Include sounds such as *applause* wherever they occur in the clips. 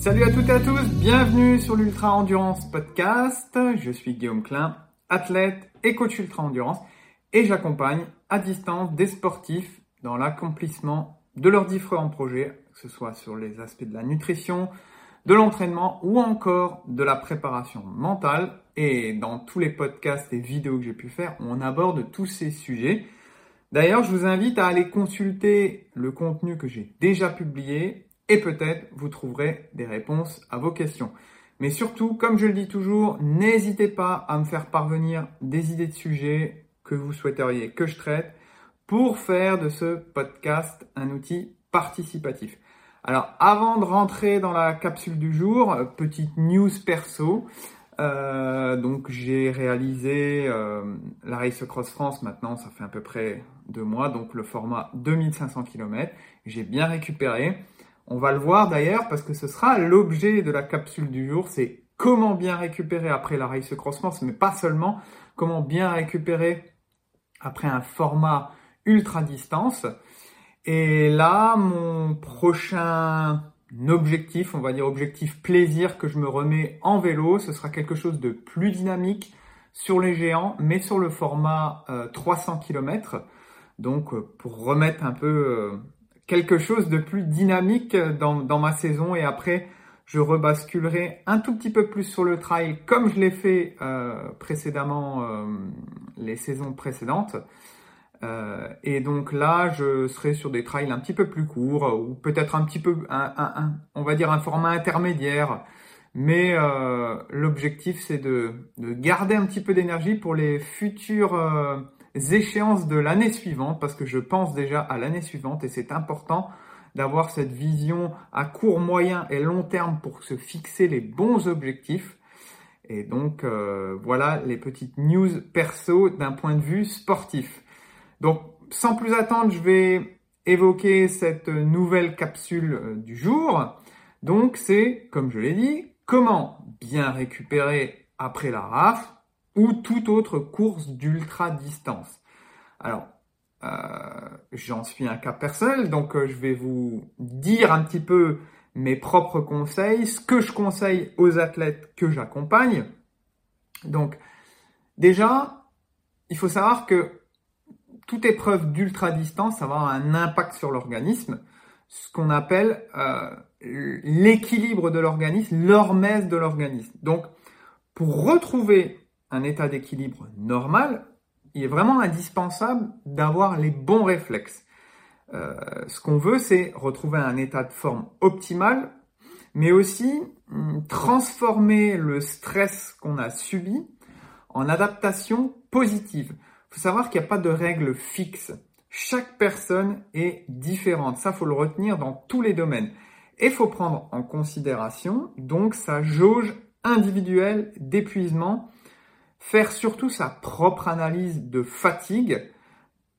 Salut à toutes et à tous, bienvenue sur l'Ultra Endurance Podcast. Je suis Guillaume Klein, athlète et coach Ultra Endurance et j'accompagne à distance des sportifs dans l'accomplissement de leurs différents projets, que ce soit sur les aspects de la nutrition, de l'entraînement ou encore de la préparation mentale. Et dans tous les podcasts et vidéos que j'ai pu faire, on aborde tous ces sujets. D'ailleurs, je vous invite à aller consulter le contenu que j'ai déjà publié et peut-être vous trouverez des réponses à vos questions. Mais surtout, comme je le dis toujours, n'hésitez pas à me faire parvenir des idées de sujets que vous souhaiteriez que je traite pour faire de ce podcast un outil participatif. Alors, avant de rentrer dans la capsule du jour, petite news perso. Euh, donc, j'ai réalisé euh, la Race Cross France maintenant, ça fait à peu près deux mois, donc le format 2500 km. J'ai bien récupéré. On va le voir d'ailleurs parce que ce sera l'objet de la capsule du jour, c'est comment bien récupérer après la Race Cross mais pas seulement, comment bien récupérer après un format ultra distance. Et là, mon prochain objectif, on va dire objectif plaisir que je me remets en vélo, ce sera quelque chose de plus dynamique sur les géants, mais sur le format 300 euh, km. Donc euh, pour remettre un peu euh, quelque chose de plus dynamique dans, ma saison et après je rebasculerai un tout petit peu plus sur le trail comme je l'ai fait euh, précédemment euh, les saisons précédentes. Euh, et donc là, je serai sur des trails un petit peu plus courts ou peut-être un petit peu, un, on va dire un format intermédiaire. Mais l'objectif, c'est de, de, garder un petit peu d'énergie pour les futurs échéances de l'année suivante, parce que je pense déjà à l'année suivante et c'est important d'avoir cette vision à court, moyen et long terme pour se fixer les bons objectifs. Et donc euh, voilà les petites news perso d'un point de vue sportif. Donc sans plus attendre, je vais évoquer cette nouvelle capsule euh, du jour. Donc c'est, comme je l'ai dit, comment bien récupérer après la RAF ou toute autre course d'ultra distance. Alors, euh, j'en suis un cas personnel, donc euh, je vais vous dire un petit peu mes propres conseils, ce que je conseille aux athlètes que j'accompagne. Donc, déjà, il faut savoir que toute épreuve d'ultra distance, va avoir un impact sur l'organisme, ce qu'on appelle euh, l'équilibre de l'organisme, l'hormèse de l'organisme. Donc, pour retrouver un état d'équilibre normal, il est vraiment indispensable d'avoir les bons réflexes. Euh, ce qu'on veut, c'est retrouver un état de forme optimal, mais aussi hum, transformer le stress qu'on a subi en adaptation positive. Il faut savoir qu'il n'y a pas de règle fixe. Chaque personne est différente. Ça, faut le retenir dans tous les domaines. Et faut prendre en considération donc sa jauge individuelle d'épuisement faire surtout sa propre analyse de fatigue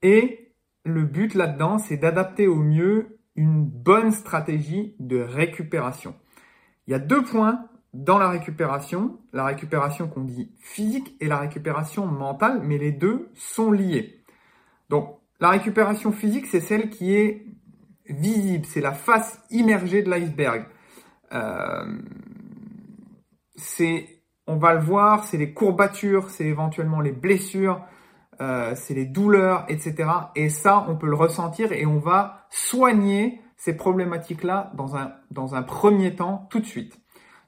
et le but là-dedans, c'est d'adapter au mieux une bonne stratégie de récupération. Il y a deux points dans la récupération, la récupération qu'on dit physique et la récupération mentale, mais les deux sont liés. Donc, la récupération physique, c'est celle qui est visible, c'est la face immergée de l'iceberg. Euh, c'est on va le voir, c'est les courbatures, c'est éventuellement les blessures, euh, c'est les douleurs, etc. Et ça, on peut le ressentir et on va soigner ces problématiques-là dans un, dans un premier temps, tout de suite.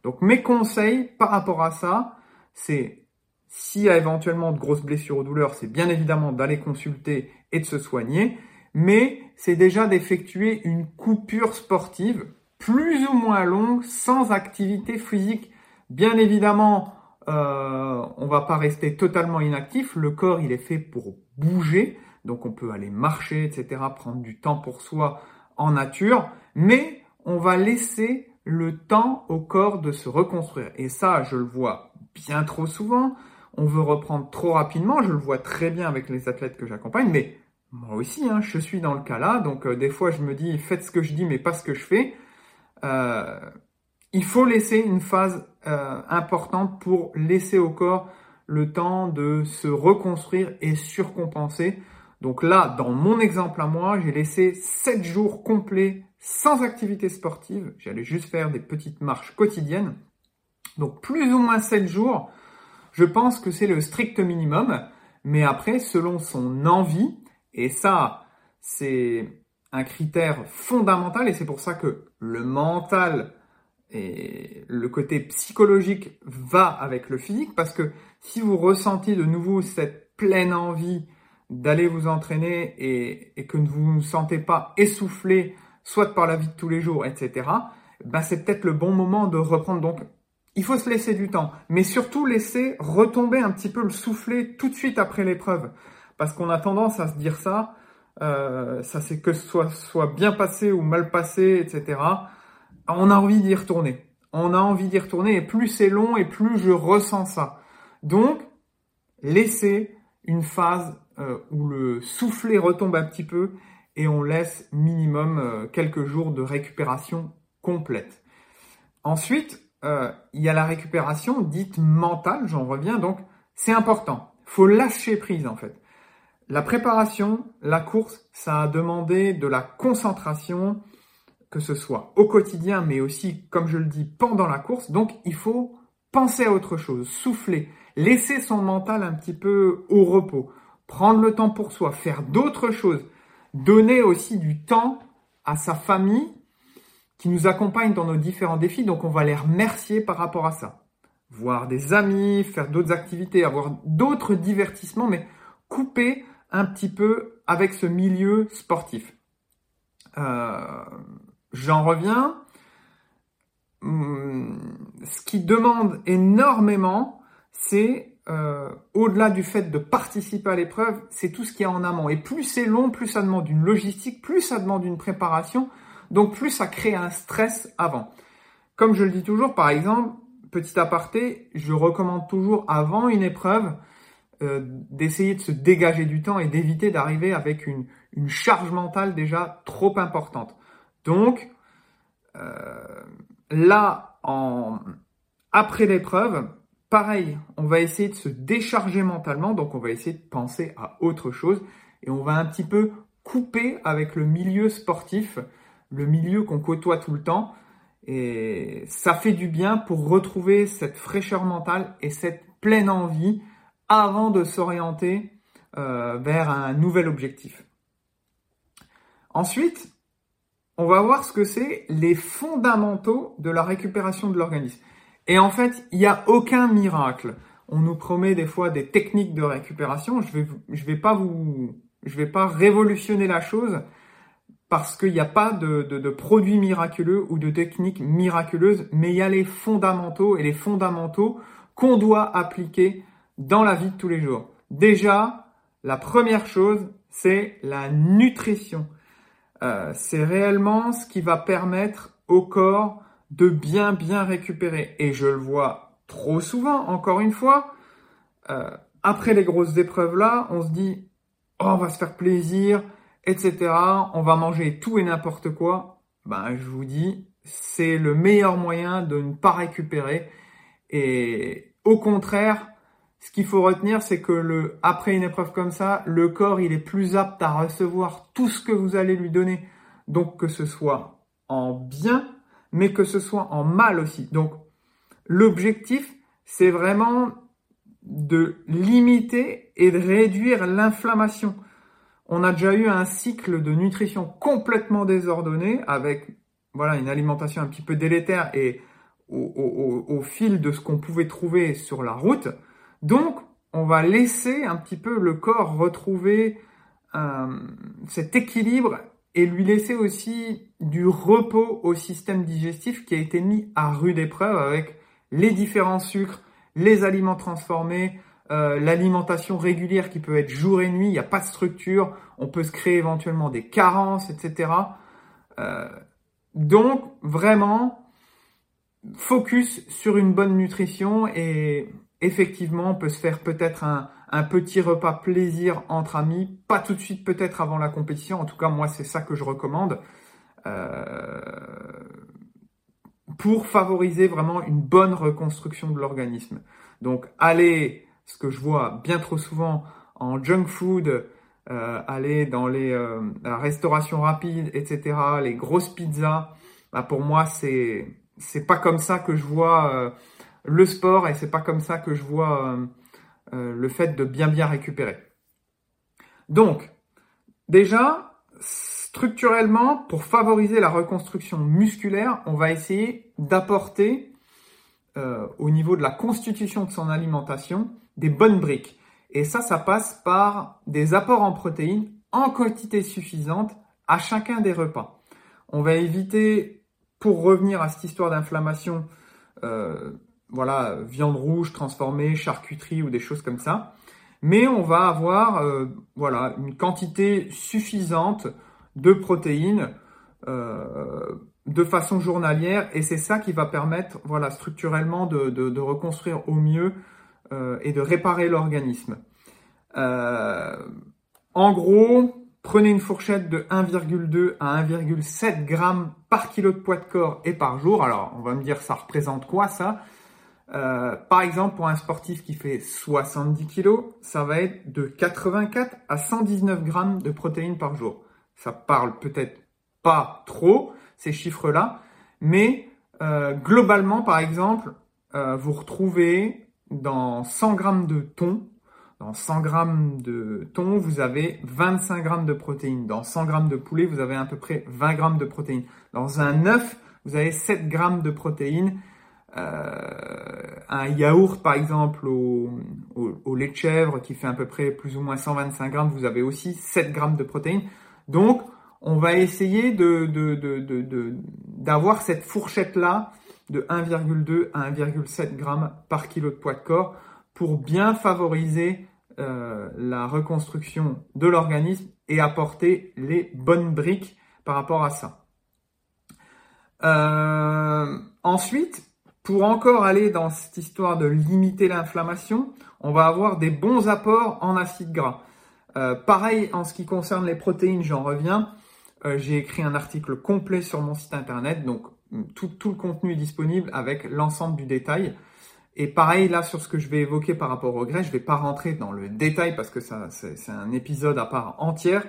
Donc mes conseils par rapport à ça, c'est s'il y a éventuellement de grosses blessures ou douleurs, c'est bien évidemment d'aller consulter et de se soigner, mais c'est déjà d'effectuer une coupure sportive plus ou moins longue sans activité physique Bien évidemment, euh, on va pas rester totalement inactif. Le corps, il est fait pour bouger. Donc on peut aller marcher, etc., prendre du temps pour soi en nature. Mais on va laisser le temps au corps de se reconstruire. Et ça, je le vois bien trop souvent. On veut reprendre trop rapidement. Je le vois très bien avec les athlètes que j'accompagne. Mais moi aussi, hein, je suis dans le cas là. Donc euh, des fois, je me dis, faites ce que je dis, mais pas ce que je fais. Euh, il faut laisser une phase euh, importante pour laisser au corps le temps de se reconstruire et surcompenser. Donc là, dans mon exemple à moi, j'ai laissé 7 jours complets sans activité sportive. J'allais juste faire des petites marches quotidiennes. Donc plus ou moins 7 jours, je pense que c'est le strict minimum. Mais après, selon son envie, et ça, c'est un critère fondamental, et c'est pour ça que le mental et le côté psychologique va avec le physique, parce que si vous ressentez de nouveau cette pleine envie d'aller vous entraîner et, que vous ne vous sentez pas essoufflé, soit par la vie de tous les jours, etc., ben c'est peut-être le bon moment de reprendre. Donc, il faut se laisser du temps, mais surtout laisser retomber un petit peu le soufflet tout de suite après l'épreuve, parce qu'on a tendance à se dire ça, euh, ça c'est que ce soit bien passé ou mal passé, etc. On a envie d'y retourner. On a envie d'y retourner, et plus c'est long, et plus je ressens ça. Donc, laissez une phase euh, où le soufflet retombe un petit peu et on laisse minimum euh, quelques jours de récupération complète. Ensuite, euh, il y a la récupération dite mentale, j'en reviens, donc c'est important. faut lâcher prise en fait. La préparation, la course, ça a demandé de la concentration, que ce soit au quotidien, mais aussi, comme je le dis, pendant la course. Donc, il faut penser à autre chose, souffler, laisser son mental un petit peu au repos, prendre le temps pour soi, faire d'autres choses, donner aussi du temps à sa famille qui nous accompagne dans nos différents défis. Donc, on va les remercier par rapport à ça. Voir des amis, faire d'autres activités, avoir d'autres divertissements, mais couper un petit peu avec ce milieu sportif. Euh, j'en reviens. Hum, ce qui demande énormément, c'est euh, au-delà du fait de participer à l'épreuve, c'est tout ce qui est en amont. Et plus c'est long, plus ça demande une logistique, plus ça demande une préparation, donc plus ça crée un stress avant. Comme je le dis toujours, par exemple, petit aparté, je recommande toujours avant une épreuve euh, d'essayer de se dégager du temps et d'éviter d'arriver avec une, charge mentale déjà trop importante. Donc, euh, là, en, après l'épreuve, pareil, on va essayer de se décharger mentalement, donc on va essayer de penser à autre chose et on va un petit peu couper avec le milieu sportif, le milieu qu'on côtoie tout le temps. Et ça fait du bien pour retrouver cette fraîcheur mentale et cette pleine envie avant de s'orienter euh, vers un nouvel objectif. Ensuite, on va voir ce que c'est les fondamentaux de la récupération de l'organisme. Et en fait, il n'y a aucun miracle. On nous promet des fois des techniques de récupération. Je vais, vais pas vous, je vais pas révolutionner la chose parce qu'il n'y a pas de, de, de produits miraculeux ou de techniques miraculeuses, mais il y a les fondamentaux et les fondamentaux qu'on doit appliquer dans la vie de tous les jours. Déjà, la première chose, c'est la nutrition. Euh, c'est réellement ce qui va permettre au corps de bien bien récupérer. Et je le vois trop souvent, encore une fois, euh, après les grosses épreuves là, on se dit, oh, on va se faire plaisir, etc. On va manger tout et n'importe quoi. Ben, je vous dis, c'est le meilleur moyen de ne pas récupérer. Et au contraire, ce qu'il faut retenir, c'est que après une épreuve comme ça, le corps, il est plus apte à recevoir tout ce que vous allez lui donner. Donc, que ce soit en bien, mais que ce soit en mal aussi. Donc, l'objectif, c'est vraiment de limiter et de réduire l'inflammation. On a déjà eu un cycle de nutrition complètement désordonné avec voilà une alimentation un petit peu délétère et au fil de ce qu'on pouvait trouver sur la route. Donc, on va laisser un petit peu le corps retrouver euh, cet équilibre et lui laisser aussi du repos au système digestif qui a été mis à rude épreuve avec les différents sucres, les aliments transformés, euh, l'alimentation régulière qui peut être jour et nuit, il n'y a pas de structure, on peut se créer éventuellement des carences, etc. Euh, donc vraiment, focus sur une bonne nutrition et effectivement, on peut se faire peut-être un, petit repas plaisir entre amis, pas tout de suite peut-être avant la compétition, en tout cas moi c'est ça que je recommande, euh, pour favoriser vraiment une bonne reconstruction de l'organisme. Donc allez, ce que je vois bien trop souvent en junk food, aller dans les la restauration rapide, etc., les grosses pizzas, bah pour moi c'est c'est pas comme ça que je vois le sport et c'est pas comme ça que je vois le fait de bien bien récupérer. Donc déjà structurellement, pour favoriser la reconstruction musculaire, on va essayer d'apporter euh, au niveau de la constitution de son alimentation des bonnes briques. Et ça, ça passe par des apports en protéines en quantité suffisante à chacun des repas. On va éviter, pour revenir à cette histoire d'inflammation, euh, voilà, viande rouge transformée, charcuterie ou des choses comme ça. Mais on va avoir, euh, voilà, une quantité suffisante de protéines euh, de façon journalière et c'est ça qui va permettre voilà structurellement de, reconstruire au mieux euh, et de réparer l'organisme. En gros, prenez une fourchette de 1,2 à 1,7 grammes par kilo de poids de corps et par jour. Alors, on va me dire, ça représente quoi ça? Par exemple, pour un sportif qui fait 70 kilos, ça va être de 84 à 119 grammes de protéines par jour ça parle peut-être pas trop, ces chiffres-là, mais euh, globalement, par exemple, euh, vous retrouvez dans 100 grammes de thon, dans 100 grammes de thon, vous avez 25 grammes de protéines. Dans 100 grammes de poulet, vous avez à peu près 20 grammes de protéines. Dans un œuf, vous avez 7 grammes de protéines. Euh, un yaourt, par exemple, au, au, lait de chèvre, qui fait à peu près plus ou moins 125 grammes, vous avez aussi 7 grammes de protéines. Donc, on va essayer de, d'avoir cette fourchette-là de 1,2 à 1,7 grammes par kilo de poids de corps pour bien favoriser euh, la reconstruction de l'organisme et apporter les bonnes briques par rapport à ça. Euh, ensuite, pour encore aller dans cette histoire de limiter l'inflammation, on va avoir des bons apports en acides gras. Euh, pareil, en ce qui concerne les protéines, j'en reviens. Euh, j'ai écrit un article complet sur mon site internet, donc mm, tout, le contenu est disponible avec l'ensemble du détail. Et pareil là sur ce que je vais évoquer par rapport au graisse, je vais pas rentrer dans le détail parce que c'est un épisode à part entière,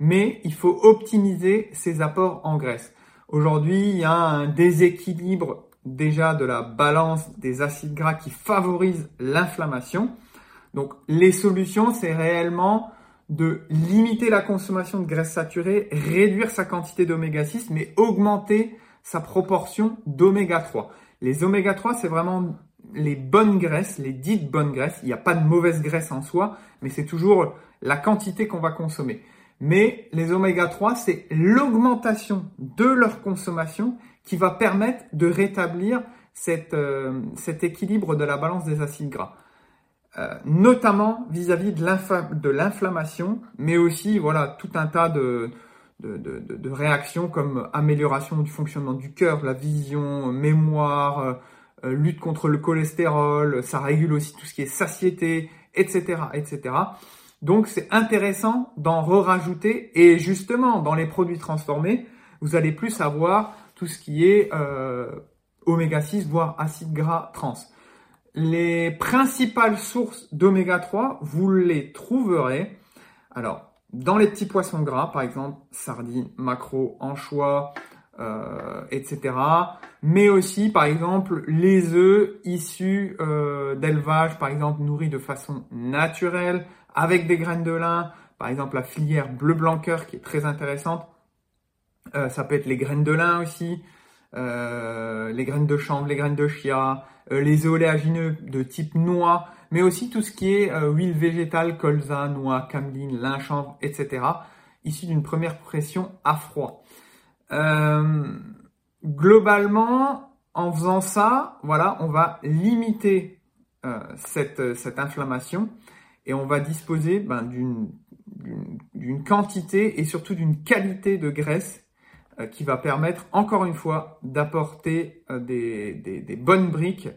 mais il faut optimiser ses apports en graisse. Aujourd'hui, il y a un déséquilibre déjà de la balance des acides gras qui favorise l'inflammation. Donc les solutions, c'est réellement de limiter la consommation de graisses saturées, réduire sa quantité d'oméga 6, mais augmenter sa proportion d'oméga 3. Les oméga 3, c'est vraiment les bonnes graisses, les dites bonnes graisses. Il n'y a pas de mauvaise graisse en soi, mais c'est toujours la quantité qu'on va consommer. Mais les oméga 3, c'est l'augmentation de leur consommation qui va permettre de rétablir euh, cet équilibre de la balance des acides gras. Euh, notamment vis-à-vis de l'inflammation, mais aussi voilà tout un tas de, réactions comme amélioration du fonctionnement du cœur, la vision, mémoire, euh, lutte contre le cholestérol, ça régule aussi tout ce qui est satiété, etc., etc. Donc c'est intéressant d'en re-rajouter et justement dans les produits transformés, vous allez plus avoir tout ce qui est oméga 6 voire acide gras trans. Les principales sources d'oméga 3, vous les trouverez. Alors, dans les petits poissons gras, par exemple, sardines, maquereaux, anchois, euh, etc. Mais aussi, par exemple, les œufs issus euh, d'élevage, par exemple, nourris de façon naturelle, avec des graines de lin, par exemple la filière bleu blanc qui est très intéressante. Euh, ça peut être les graines de lin aussi, les graines de chanvre, les graines de chia, euh, les oléagineux de type noix, mais aussi tout ce qui est euh, huile végétale, colza, noix, cameline, lin, chanvre, etc., issu d'une première pression à froid. Euh, globalement, en faisant ça, on va limiter cette, inflammation et on va disposer ben, d'une quantité et surtout d'une qualité de graisse euh, qui va permettre encore une fois d'apporter euh, des, des, bonnes briques.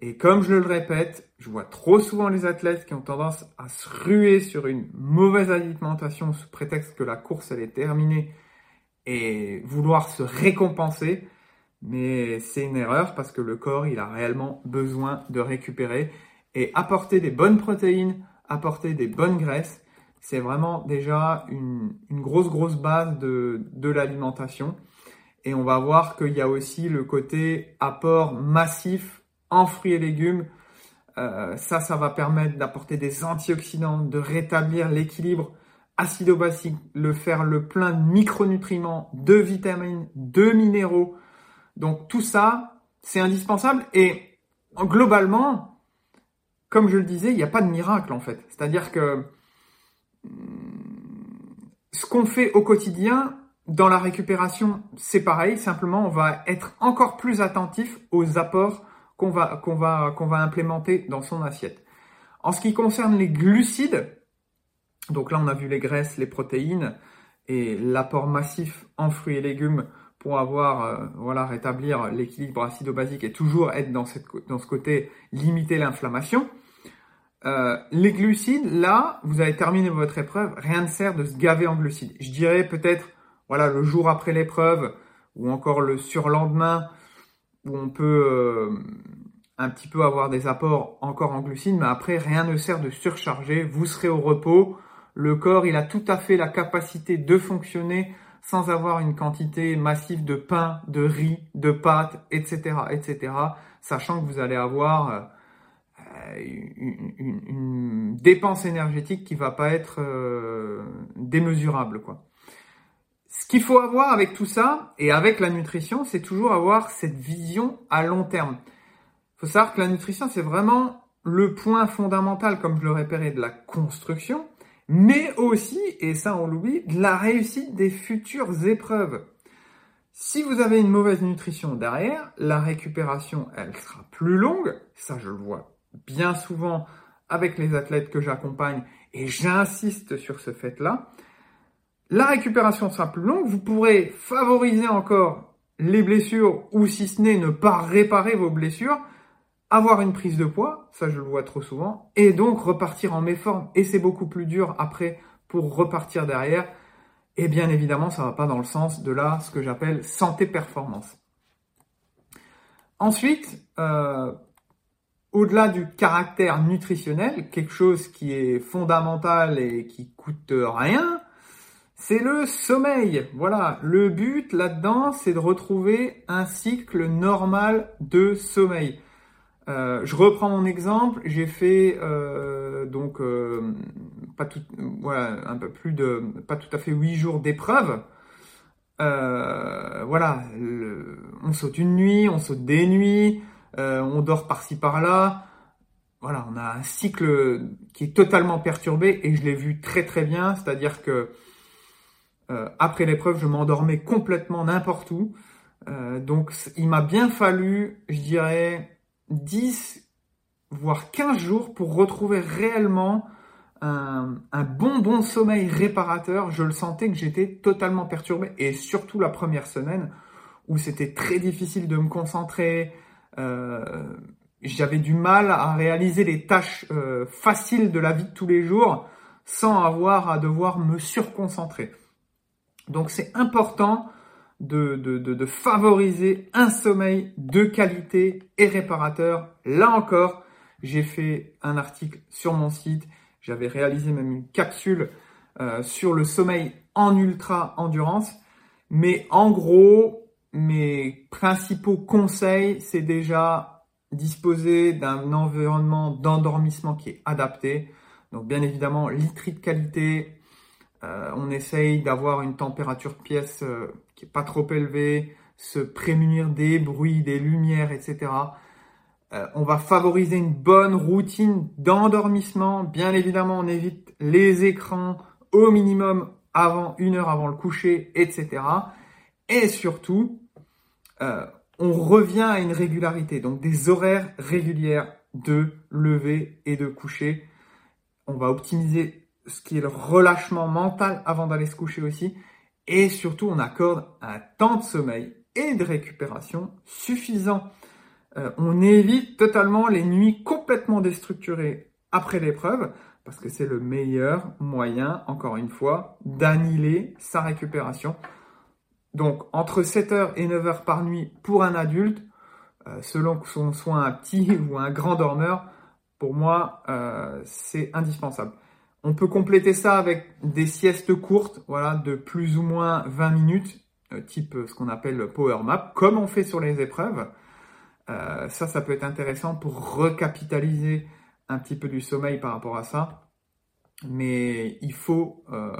Et comme je le répète, je vois trop souvent les athlètes qui ont tendance à se ruer sur une mauvaise alimentation sous prétexte que la course elle est terminée et vouloir se récompenser. Mais c'est une erreur parce que le corps il a réellement besoin de récupérer et apporter des bonnes protéines, apporter des bonnes graisses, c'est vraiment déjà une, grosse, grosse base de, de l'alimentation. Et on va voir qu'il y a aussi le côté apport massif en fruits et légumes. Euh, ça, ça va permettre d'apporter des antioxydants, de rétablir l'équilibre acido-basique, le faire le plein de micronutriments, de vitamines, de minéraux. Donc tout ça, c'est indispensable. Et globalement, comme je le disais, il n'y a pas de miracle en fait. C'est-à-dire que ce qu'on fait au quotidien, dans la récupération, c'est pareil. Simplement, on va être encore plus attentif aux apports qu'on va, implémenter dans son assiette. En ce qui concerne les glucides, donc là, on a vu les graisses, les protéines et l'apport massif en fruits et légumes pour avoir, euh, voilà, rétablir l'équilibre acido-basique et toujours être dans ce côté limiter l'inflammation. Euh, les glucides, là, vous avez terminé votre épreuve, rien ne sert de se gaver en glucides. Je dirais peut-être, voilà, le jour après l'épreuve ou encore le surlendemain où on peut euh, un petit peu avoir des apports encore en glucides, mais après, rien ne sert de surcharger. Vous serez au repos. Le corps, il a tout à fait la capacité de fonctionner sans avoir une quantité massive de pain, de riz, de pâtes, etc., etc., sachant que vous allez avoir une, une, dépense énergétique qui va pas être euh, démesurable, quoi. Ce qu'il faut avoir avec tout ça et avec la nutrition, c'est toujours avoir cette vision à long terme. Il faut savoir que la nutrition, c'est vraiment le point fondamental, comme je le répétais, de la construction, mais aussi, et ça on l'oublie, de la réussite des futures épreuves. Si vous avez une mauvaise nutrition derrière, la récupération, elle sera plus longue. Ça, je le vois bien souvent avec les athlètes que j'accompagne et j'insiste sur ce fait-là. La récupération sera plus longue, vous pourrez favoriser encore les blessures ou si ce n'est ne pas réparer vos blessures, avoir une prise de poids, ça je le vois trop souvent, et donc repartir en méforme. Et c'est beaucoup plus dur après pour repartir derrière. Et bien évidemment, ça ne va pas dans le sens de là, ce que j'appelle santé-performance. Ensuite, euh, au-delà du caractère nutritionnel, quelque chose qui est fondamental et qui coûte rien, c'est le sommeil. Voilà, le but là-dedans, c'est de retrouver un cycle normal de sommeil. Euh, je reprends mon exemple, j'ai fait euh, donc euh, pas tout, voilà, un peu plus de, pas tout à fait huit jours d'épreuve. voilà, on saute une nuit, on saute des nuits, on dort par-ci par-là. Voilà, on a un cycle qui est totalement perturbé et je l'ai vu très très bien, c'est-à-dire que euh, après l'épreuve, je m'endormais complètement n'importe où. Euh, donc il m'a bien fallu, je dirais, 10 voire 15 jours pour retrouver réellement un, un, bon bon sommeil réparateur. Je le sentais que j'étais totalement perturbé et surtout la première semaine où c'était très difficile de me concentrer. Euh, j'avais du mal à réaliser les tâches euh, faciles de la vie de tous les jours sans avoir à devoir me surconcentrer. Donc c'est important de, favoriser un sommeil de qualité et réparateur. Là encore, j'ai fait un article sur mon site, j'avais réalisé même une capsule euh, sur le sommeil en ultra endurance. Mais en gros, mes principaux conseils, c'est déjà disposer d'un environnement d'endormissement qui est adapté. Donc bien évidemment, literie de qualité, euh, on essaye d'avoir une température pièce euh, qui est pas trop élevée, se prémunir des bruits, des lumières, etc. Euh, on va favoriser une bonne routine d'endormissement. Bien évidemment, on évite les écrans au minimum avant une heure avant le coucher, etc. Et surtout, on revient à une régularité, donc des horaires régulières de lever et de coucher. On va optimiser ce qui est le relâchement mental avant d'aller se coucher aussi. Et surtout, on accorde un temps de sommeil et de récupération suffisant. Euh, on évite totalement les nuits complètement déstructurées après l'épreuve, parce que c'est le meilleur moyen, encore une fois, d'annihiler sa récupération. Donc, entre 7h et 9h par nuit pour un adulte, euh, selon que son soit un petit *laughs* ou un grand dormeur, pour moi, euh, c'est indispensable On peut compléter ça avec des siestes courtes, voilà, de plus ou moins 20 minutes, euh, type ce qu'on appelle power map, comme on fait sur les épreuves. Ça, ça peut être intéressant pour recapitaliser un petit peu du sommeil par rapport à ça. Mais il faut euh,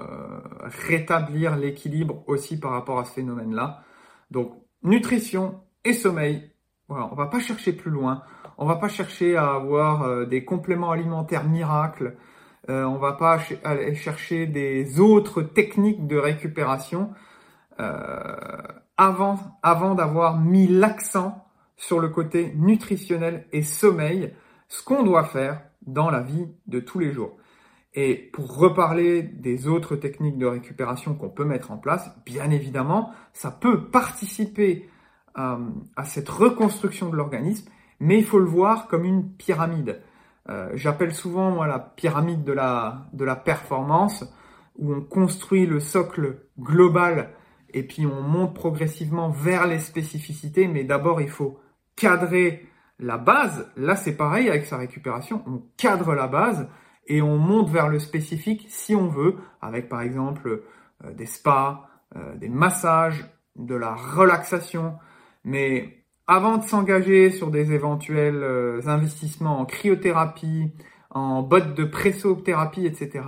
rétablir l'équilibre aussi par rapport à ce phénomène-là. Donc, nutrition et sommeil. Voilà, on va pas chercher plus loin. On va pas chercher à avoir euh, des compléments alimentaires miracles. Euh, on va pas aller chercher des autres techniques de récupération euh, avant d'avoir mis l'accent sur le côté nutritionnel et sommeil, ce qu'on doit faire dans la vie de tous les jours. Et pour reparler des autres techniques de récupération qu'on peut mettre en place, bien évidemment, ça peut participer euh, à cette reconstruction de l'organisme, mais il faut le voir comme une pyramide. Euh, j'appelle souvent moi la pyramide de la, de la performance, où on construit le socle global et puis on monte progressivement vers les spécificités, mais d'abord il faut cadrer la base. Là c'est pareil avec sa récupération, on cadre la base et on monte vers le spécifique si on veut, avec par exemple euh, des spas, euh, des massages, de la relaxation. Mais avant de s'engager sur des éventuels euh, investissements en cryothérapie, en bottes de pressothérapie, etc.,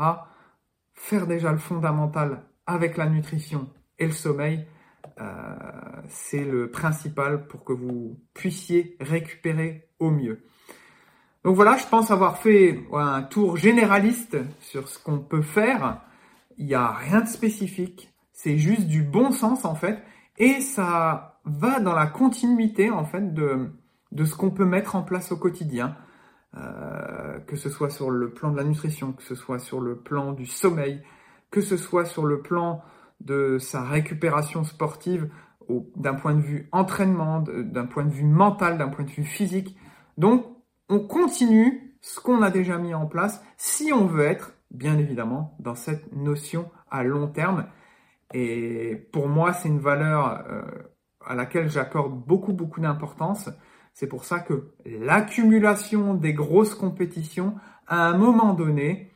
faire déjà le fondamental avec la nutrition et le sommeil, c'est le principal pour que vous puissiez récupérer au mieux. Donc voilà, je pense avoir fait un tour généraliste sur ce qu'on peut faire. Il n'y a rien de spécifique, c'est juste du bon sens en fait, et ça va dans la continuité en fait de, ce qu'on peut mettre en place au quotidien, euh, que ce soit sur le plan de la nutrition, que ce soit sur le plan du sommeil, que ce soit sur le plan de sa récupération sportive d'un point de vue entraînement, d'un point de vue mental, d'un point de vue physique. Donc on continue ce qu'on a déjà mis en place si on veut être, bien évidemment, dans cette notion à long terme. Et pour moi, c'est une valeur euh, à laquelle j'accorde beaucoup, beaucoup d'importance. C'est pour ça que l'accumulation des grosses compétitions, à un moment donné,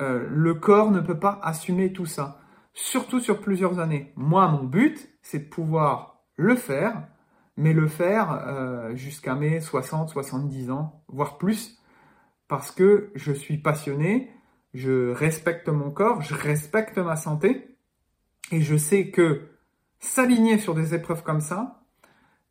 euh, le corps ne peut pas assumer tout ça. Surtout sur plusieurs années. Moi, mon but, c'est de pouvoir le faire mais le faire euh, jusqu'à mes 60, 70 ans, voire plus, parce que je suis passionné, je respecte mon corps, je respecte ma santé, et je sais que s'aligner sur des épreuves comme ça,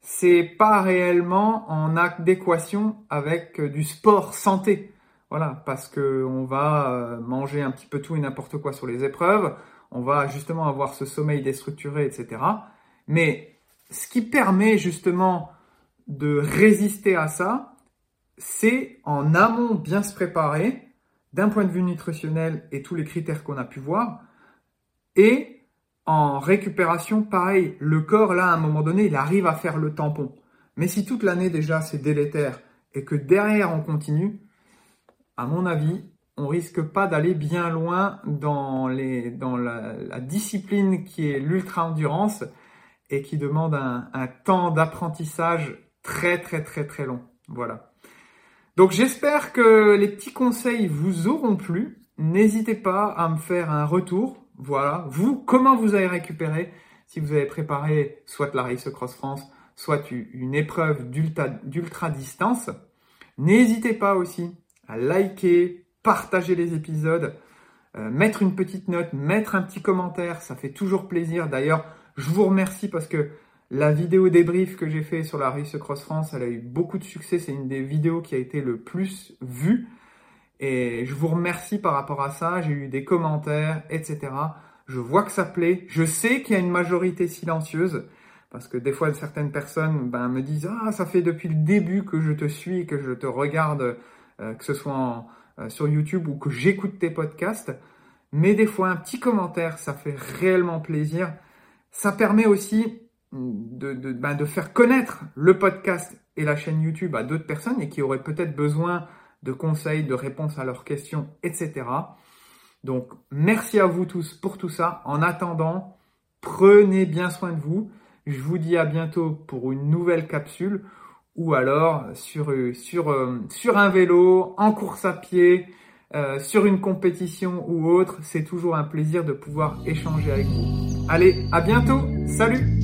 c'est pas réellement en adéquation avec euh, du sport santé. Voilà, parce que on va euh, manger un petit peu tout et n'importe quoi sur les épreuves, on va justement avoir ce sommeil déstructuré, etc. Mais ce qui permet justement de résister à ça, c'est en amont bien se préparer d'un point de vue nutritionnel et tous les critères qu'on a pu voir, et en récupération, pareil, le corps, là, à un moment donné, il arrive à faire le tampon. Mais si toute l'année déjà c'est délétère et que derrière on continue, à mon avis, on risque pas d'aller bien loin dans, la discipline qui est l'ultra-endurance et qui demande un, temps d'apprentissage très très très très long. Voilà. Donc j'espère que les petits conseils vous auront plu. N'hésitez pas à me faire un retour. Voilà. Vous, comment vous avez récupéré? Si vous avez préparé soit la Race Cross France, soit une épreuve d'ultra distance. N'hésitez pas aussi à liker, partager les épisodes, euh, mettre une petite note, mettre un petit commentaire, ça fait toujours plaisir. D'ailleurs, je vous remercie parce que la vidéo débrief que j'ai fait sur la Race Cross France, elle a eu beaucoup de succès. C'est une des vidéos qui a été le plus vue. Et je vous remercie par rapport à ça. J'ai eu des commentaires, etc. Je vois que ça plaît. Je sais qu'il y a une majorité silencieuse. Parce que des fois, certaines personnes ben, me disent Ah, ça fait depuis le début que je te suis, que je te regarde, euh, que ce soit euh, sur YouTube ou que j'écoute tes podcasts. Mais des fois, un petit commentaire, ça fait réellement plaisir. Ça permet aussi de, de, ben de faire connaître le podcast et la chaîne YouTube à d'autres personnes et qui auraient peut-être besoin de conseils, de réponses à leurs questions, etc. Donc, merci à vous tous pour tout ça. En attendant, prenez bien soin de vous. Je vous dis à bientôt pour une nouvelle capsule ou alors sur, euh, sur un vélo, en course à pied, euh, sur une compétition ou autre. C'est toujours un plaisir de pouvoir échanger avec vous. Allez, à bientôt. Salut